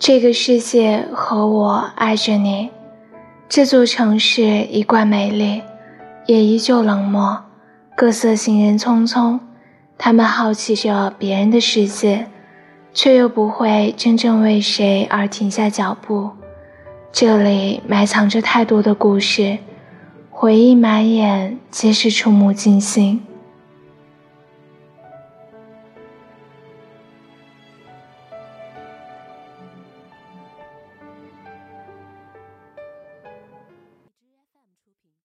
这个世界和我爱着你这座城市一贯美丽也依旧冷漠各色行人匆匆他们好奇着别人的世界却又不会真正为谁而停下脚步。这里埋藏着太多的故事回忆满眼皆是触目惊心。